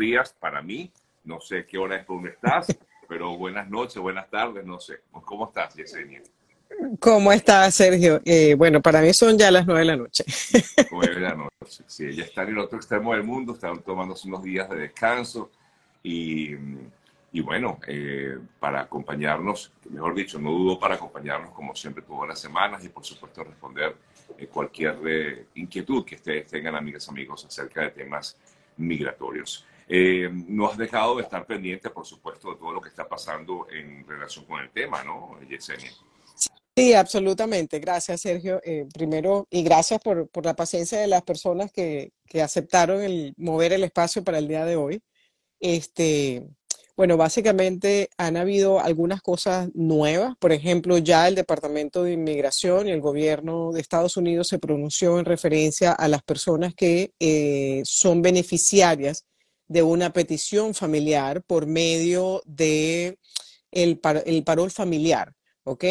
días para mí. No sé qué hora es donde estás, pero buenas noches, buenas tardes, no sé. ¿Cómo estás, Yesenia? ¿Cómo estás, Sergio? Eh, bueno, para mí son ya las nueve de la noche. Nueve de la noche, sí. Ella está en el otro extremo del mundo, están tomándose unos días de descanso y, y bueno, eh, para acompañarnos, mejor dicho, no dudo para acompañarnos como siempre todas las semanas y por supuesto responder eh, cualquier eh, inquietud que ustedes tengan, amigas, amigos, acerca de temas migratorios. Eh, no has dejado de estar pendiente, por supuesto, de todo lo que está pasando en relación con el tema, ¿no, Yesenia? Sí, absolutamente. Gracias, Sergio. primero, y gracias por, por, la paciencia de las personas que, que aceptaron mover el espacio para el día de hoy. Este, bueno, básicamente han habido algunas cosas nuevas. Por ejemplo, ya el Departamento de Inmigración y el gobierno de Estados Unidos se pronunció en referencia a las personas que eh, son beneficiarias de una petición familiar por medio de el, el parol familiar, ¿ok?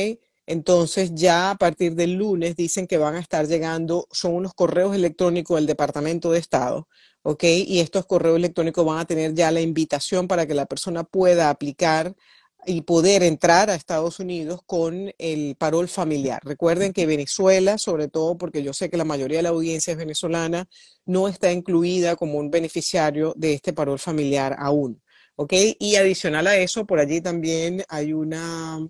Entonces ya a partir del lunes dicen que van a estar llegando, son unos correos electrónicos del Departamento de Estado ¿ok? Y estos correos electrónicos van a tener ya la invitación para que la persona pueda aplicar y poder entrar a Estados Unidos con el parol familiar. Recuerden que Venezuela, sobre todo porque yo sé que la mayoría de la audiencia es venezolana, no está incluida como un beneficiario de este parol familiar aún. ¿ok? Y adicional a eso, por allí también hay una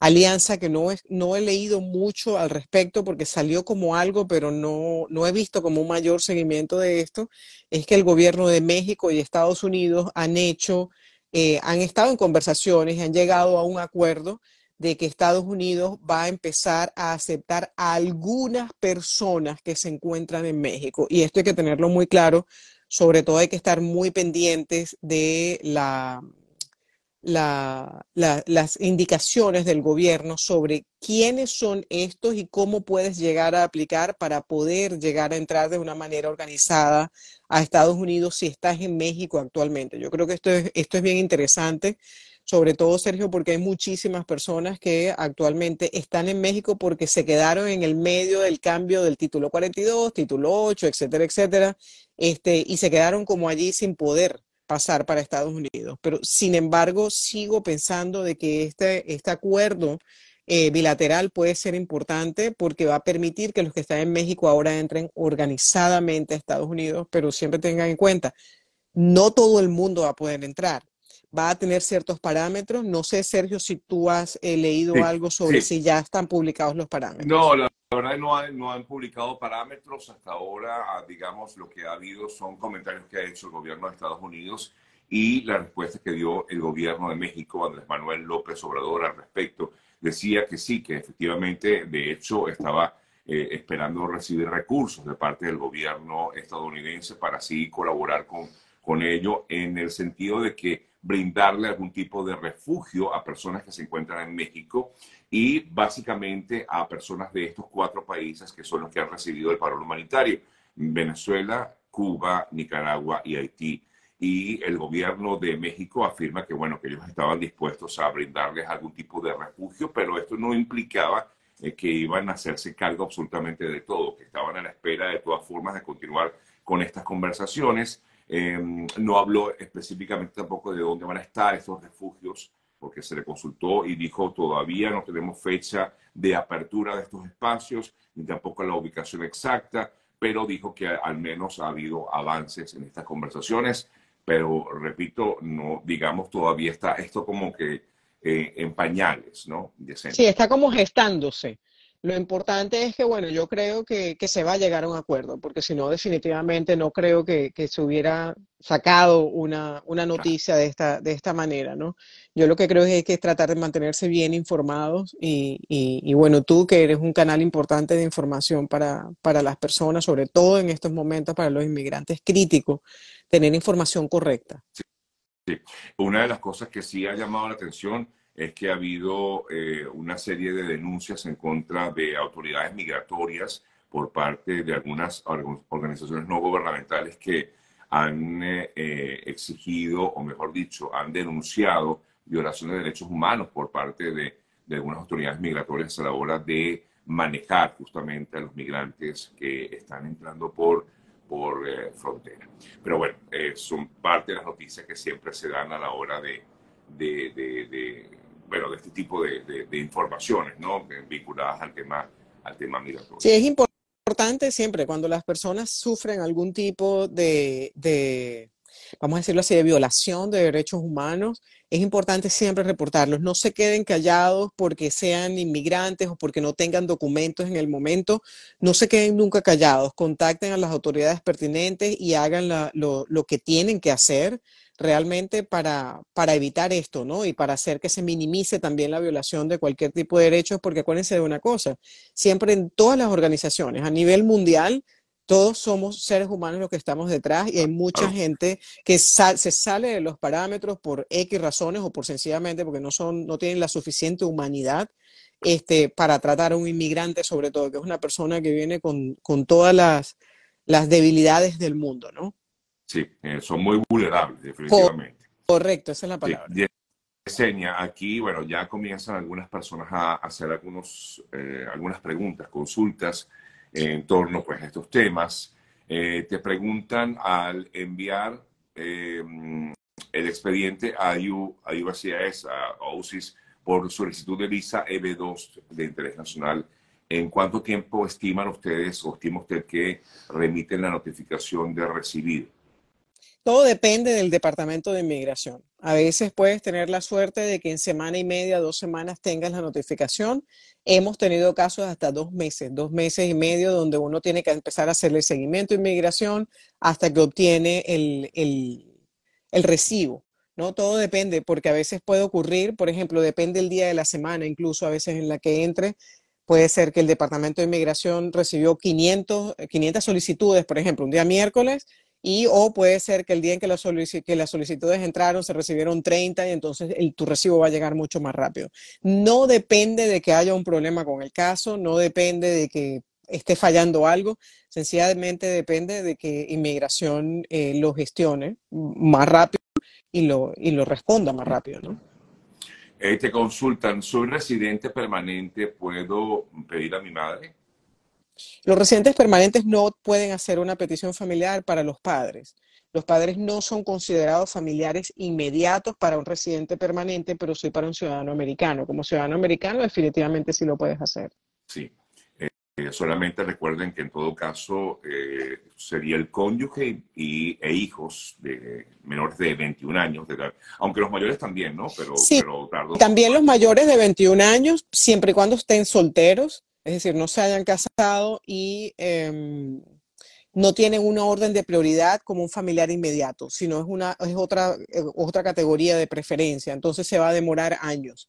alianza que no, es, no he leído mucho al respecto porque salió como algo, pero no, no he visto como un mayor seguimiento de esto, es que el gobierno de México y Estados Unidos han hecho, eh, han estado en conversaciones y han llegado a un acuerdo de que Estados Unidos va a empezar a aceptar a algunas personas que se encuentran en México. Y esto hay que tenerlo muy claro sobre todo hay que estar muy pendientes de la, las indicaciones del gobierno sobre quiénes son estos y cómo puedes llegar a aplicar para poder llegar a entrar de una manera organizada a Estados Unidos si estás en México actualmente. Yo creo que esto es, esto es bien interesante sobre todo, Sergio, porque hay muchísimas personas que actualmente están en México porque se quedaron en el medio del cambio del título 42, título 8, etcétera, etcétera, este, y se quedaron como allí sin poder pasar para Estados Unidos. Pero, sin embargo, sigo pensando de que este, este acuerdo eh, bilateral puede ser importante porque va a permitir que los que están en México ahora entren organizadamente a Estados Unidos, pero siempre tengan en cuenta, no todo el mundo va a poder entrar va a tener ciertos parámetros. No sé, Sergio, si tú has eh, leído algo sobre si ya están publicados los parámetros. No, la, verdad no, no han publicado parámetros. Hasta ahora, ah, digamos, lo que ha habido son comentarios que ha hecho el gobierno de Estados Unidos y la respuesta que dio el gobierno de México, Andrés Manuel López Obrador, al respecto. Decía que sí, que efectivamente, de hecho, estaba eh, esperando recibir recursos de parte del gobierno estadounidense para así colaborar con, con ello en el sentido de que brindarle algún tipo de refugio a personas que se encuentran en México y básicamente a personas de estos cuatro países que son los que han recibido el paro humanitario, Venezuela, Cuba, Nicaragua y Haití. Y el gobierno de México afirma que, bueno, que ellos estaban dispuestos a brindarles algún tipo de refugio, pero esto no implicaba eh, que iban a hacerse cargo absolutamente de todo, que estaban a la espera de todas formas de continuar con estas conversaciones Em, no habló específicamente tampoco de dónde van a estar estos refugios, porque se le consultó y dijo todavía no tenemos fecha de apertura de estos espacios, ni tampoco la ubicación exacta, pero dijo que al menos ha habido avances en estas conversaciones. Pero repito, no digamos todavía está esto como que eh, en pañales, ¿no? Sí, está como gestándose. Lo importante es que, bueno, yo creo que, se va a llegar a un acuerdo, porque si no, definitivamente no creo que, se hubiera sacado una, noticia de esta, de esta manera, ¿no? Yo lo que creo es que es tratar de mantenerse bien informados y, bueno, tú que eres un canal importante de información para, para las personas, sobre todo en estos momentos para los inmigrantes críticos, tener información correcta. sí. Una de las cosas que sí ha llamado la atención es que ha habido eh, una serie de denuncias en contra de autoridades migratorias por parte de algunas organizaciones no gubernamentales que han eh, eh, exigido, o mejor dicho, han denunciado violaciones de derechos humanos por parte de, de, algunas autoridades migratorias a la hora de manejar justamente a los migrantes que están entrando por, por eh, frontera. Pero bueno, son parte de las noticias que siempre se dan a la hora de, de, bueno, de este tipo de, informaciones, ¿no? Vinculadas al tema, al tema migratorio. Sí, es importante siempre cuando las personas sufren algún tipo de vamos a decirlo así, de violación de derechos humanos, es importante siempre reportarlos. No se queden callados porque sean inmigrantes o porque no tengan documentos en el momento. No se queden nunca callados. Contacten a las autoridades pertinentes y hagan lo, lo, que tienen que hacer realmente para, para evitar esto, ¿no? Y para hacer que se minimice también la violación de cualquier tipo de derechos, porque acuérdense de una cosa, siempre en todas las organizaciones a nivel mundial, todos somos seres humanos los que estamos detrás y hay mucha gente que se sale de los parámetros por X razones o por sencillamente porque no, son, no tienen la suficiente humanidad este, para tratar a un inmigrante, sobre todo, que es una persona que viene con, con todas las, las, debilidades del mundo, ¿no? Sí, eh, son muy vulnerables, definitivamente. Correcto, esa es la palabra. Seña, aquí, bueno, ya comienzan algunas personas a hacer algunos, eh, algunas preguntas, consultas en torno pues, a estos temas. Eh, te preguntan al enviar eh, el expediente a, IU, a USCIS, OSIS, por solicitud de visa EB2 de interés nacional, ¿en cuánto tiempo estiman ustedes o estima usted que remiten la notificación de recibir? Todo depende del Departamento de Inmigración. A veces puedes tener la suerte de que en semana y media, dos semanas tengas la notificación. Hemos tenido casos hasta dos meses, dos meses y medio, donde uno tiene que empezar a hacerle seguimiento de inmigración hasta que obtiene el, el recibo. ¿no? Todo depende, porque a veces puede ocurrir, por ejemplo, depende el día de la semana, incluso a veces en la que entre, puede ser que el Departamento de Inmigración recibió 500, 500 solicitudes, por ejemplo, un día miércoles, y o puede ser que el día en que, las solicitudes entraron se recibieron 30 y entonces el, tu recibo va a llegar mucho más rápido. No depende de que haya un problema con el caso, no depende de que esté fallando algo, sencillamente depende de que inmigración eh, lo gestione más rápido y lo, y lo responda más rápido, ¿no? Te consultan, ¿soy residente permanente? ¿Puedo pedir a mi madre? Los residentes permanentes no pueden hacer una petición familiar para los padres. Los padres no son considerados familiares inmediatos para un residente permanente, pero sí para un ciudadano americano. Como ciudadano americano, definitivamente sí lo puedes hacer. Sí. Eh, solamente recuerden que en todo caso eh, sería el cónyuge y, e hijos de menores de 21 años de edad. Aunque los mayores también, ¿no? Pero, sí, también los mayores de 21 años, siempre y cuando estén solteros es decir, no se hayan casado y em, no tienen una orden de prioridad como un familiar inmediato, sino es, una, es otra, eh, otra categoría de preferencia. Entonces se va a demorar años,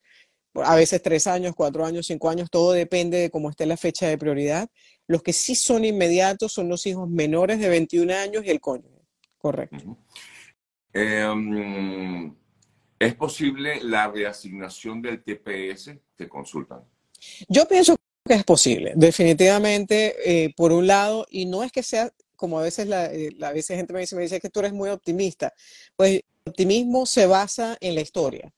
a veces tres años, cuatro años, cinco años, todo depende de cómo esté la fecha de prioridad. Los que sí son inmediatos son los hijos menores de 21 años y el cónyuge. Correcto. Em, ¿Es posible la reasignación del TPS? Te consultan. Yo pienso que es posible, definitivamente, eh, por un lado, y no es que sea, como a veces la, eh, a veces gente me dice, me dice que tú eres muy optimista, pues el optimismo se basa en la historia,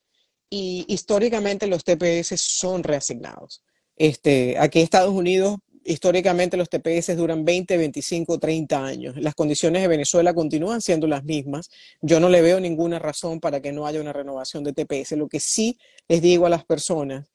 y históricamente los TPS son reasignados. Este, aquí en Estados Unidos, históricamente los TPS duran 20, 25, 30 años. Las condiciones de Venezuela continúan siendo las mismas. Yo no le veo ninguna razón para que no haya una renovación de TPS. Lo que sí les digo a las personas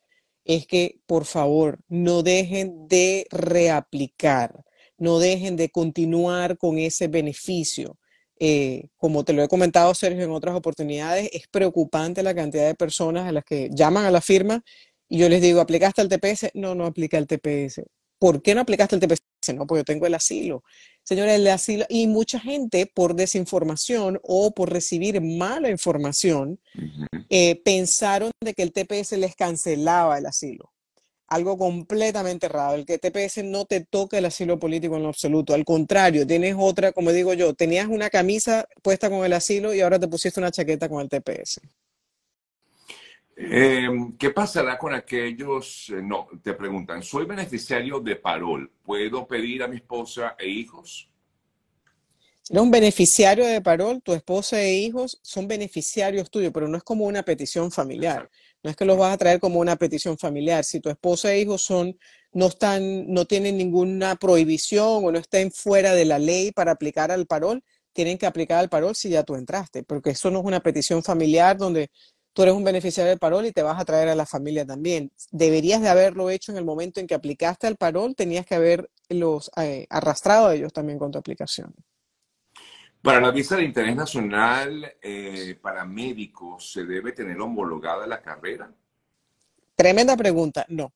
es que por favor no dejen de reaplicar, no dejen de continuar con ese beneficio. Eh, como te lo he comentado, Sergio, en otras oportunidades, es preocupante la cantidad de personas a las que llaman a la firma y yo les digo, ¿aplicaste el TPS? No, no aplica el TPS. ¿Por qué no aplicaste el TPS? No, porque yo tengo el asilo. Señores, el asilo, y mucha gente por desinformación o por recibir mala información, eh, pensaron de que el TPS les cancelaba el asilo. Algo completamente errado. El que TPS no te toca el asilo político en lo absoluto. Al contrario, tienes otra, como digo yo, tenías una camisa puesta con el asilo y ahora te pusiste una chaqueta con el TPS. Em, ¿Qué pasará con aquellos? Eh, no, te preguntan, soy beneficiario de parol, ¿puedo pedir a mi esposa e hijos? Si eres un beneficiario de parol, tu esposa e hijos son beneficiarios tuyos, pero no es como una petición familiar. No es que los vas a traer como una petición familiar. Si tu esposa e hijos son no están, no tienen ninguna prohibición o no estén fuera de la ley para aplicar al parol, tienen que aplicar al parol si ya tú entraste, porque eso no es una petición familiar donde tú eres un beneficiario del parol y te vas a traer a la familia también. Deberías de haberlo hecho en el momento en que aplicaste al parol, tenías que haberlos eh, arrastrado a ellos también con tu aplicación. Para la visa de interés nacional eh, para médicos, ¿se debe tener homologada la carrera? Tremenda pregunta. No,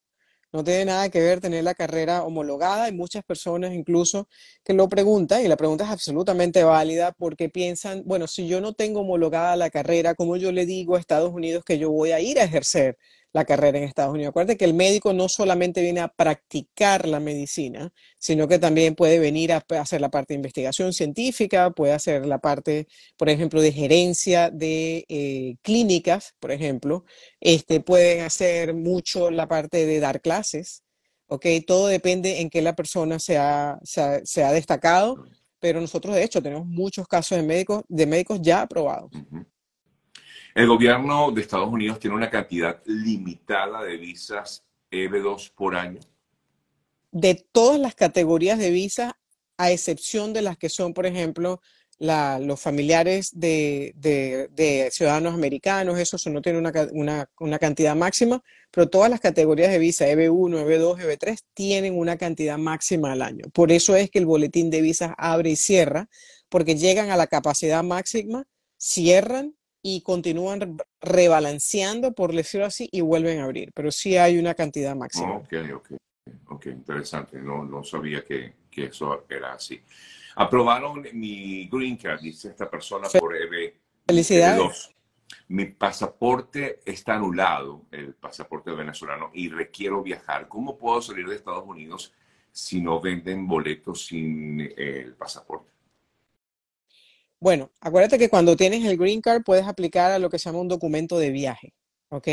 no tiene nada que ver tener la carrera homologada. Hay muchas personas incluso que lo preguntan y la pregunta es absolutamente válida porque piensan, bueno, si yo no tengo homologada la carrera, ¿cómo yo le digo a Estados Unidos que yo voy a ir a ejercer la carrera en Estados Unidos. Acuérdate que el médico no solamente viene a practicar la medicina, sino que también puede venir a hacer la parte de investigación científica, puede hacer la parte, por ejemplo, de gerencia de eh, clínicas, por ejemplo. Este, pueden hacer mucho la parte de dar clases. ¿ok? Todo depende en qué la persona se ha, se ha, destacado, pero nosotros de hecho tenemos muchos casos de médicos, de médicos ya aprobados. El gobierno de Estados Unidos tiene una cantidad limitada de visas EB2 por año. De todas las categorías de visas, a excepción de las que son, por ejemplo, los familiares de, ciudadanos americanos, eso, no tiene una, cantidad máxima, pero todas las categorías de visa, EB1, EB2, EB3, tienen una cantidad máxima al año. Por eso es que el boletín de visas abre y cierra, porque llegan a la capacidad máxima, cierran y continúan rebalanceando, por decirlo así, y vuelven a abrir, pero sí hay una cantidad máxima. ok, ok, ok, interesante, no, no sabía que, que, eso era así. Aprobaron mi green card, dice esta persona, por EB. Felicidades. Mi pasaporte está anulado, el pasaporte venezolano, y requiero viajar. ¿Cómo puedo salir de Estados Unidos si no venden boletos sin el pasaporte? Bueno, acuérdate que cuando tienes el green card puedes aplicar a lo que se llama un documento de viaje, ¿ok?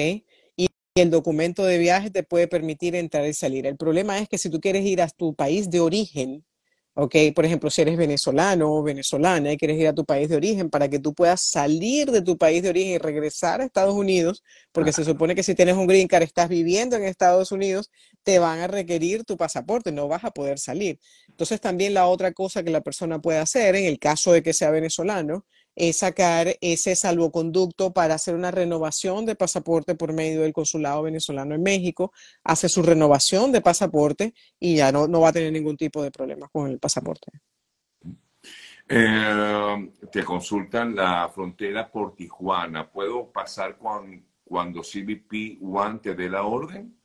Y el documento de viaje te puede permitir entrar y salir. El problema es que si tú quieres ir a tu país de origen, ¿ok? Por ejemplo, si eres venezolano o venezolana y quieres ir a tu país de origen para que tú puedas salir de tu país de origen y regresar a Estados Unidos, porque se supone que si tienes un green card, estás viviendo en Estados Unidos, te van a requerir tu pasaporte, no vas a poder salir. Entonces también la otra cosa que la persona puede hacer, en el caso de que sea venezolano, es sacar ese salvoconducto para hacer una renovación de pasaporte por medio del consulado venezolano en México, hace su renovación de pasaporte y ya no, no va a tener ningún tipo de problema con el pasaporte. Eh, te consultan la frontera por Tijuana. ¿Puedo pasar cuando CBP One te dé la orden?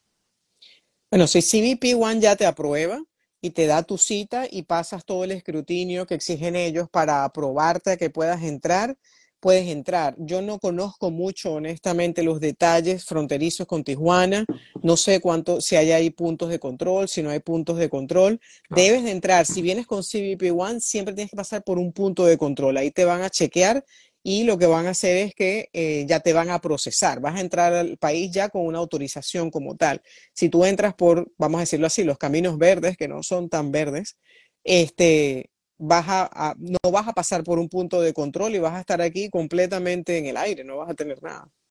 Bueno, si CBP One ya te aprueba, y te da tu cita y pasas todo el escrutinio que exigen ellos para aprobarte a que puedas entrar, puedes entrar. Yo no conozco mucho, honestamente, los detalles fronterizos con Tijuana. No sé cuánto, si hay ahí puntos de control, si no hay puntos de control. Debes de entrar. Si vienes con CBP One, siempre tienes que pasar por un punto de control. Ahí te van a chequear y lo que van a hacer es que eh, ya te van a procesar. Vas a entrar al país ya con una autorización como tal. Si tú entras por, vamos a decirlo así, los caminos verdes, que no son tan verdes, este, vas a, no vas a pasar por un punto de control y vas a estar aquí completamente en el aire, no vas a tener nada.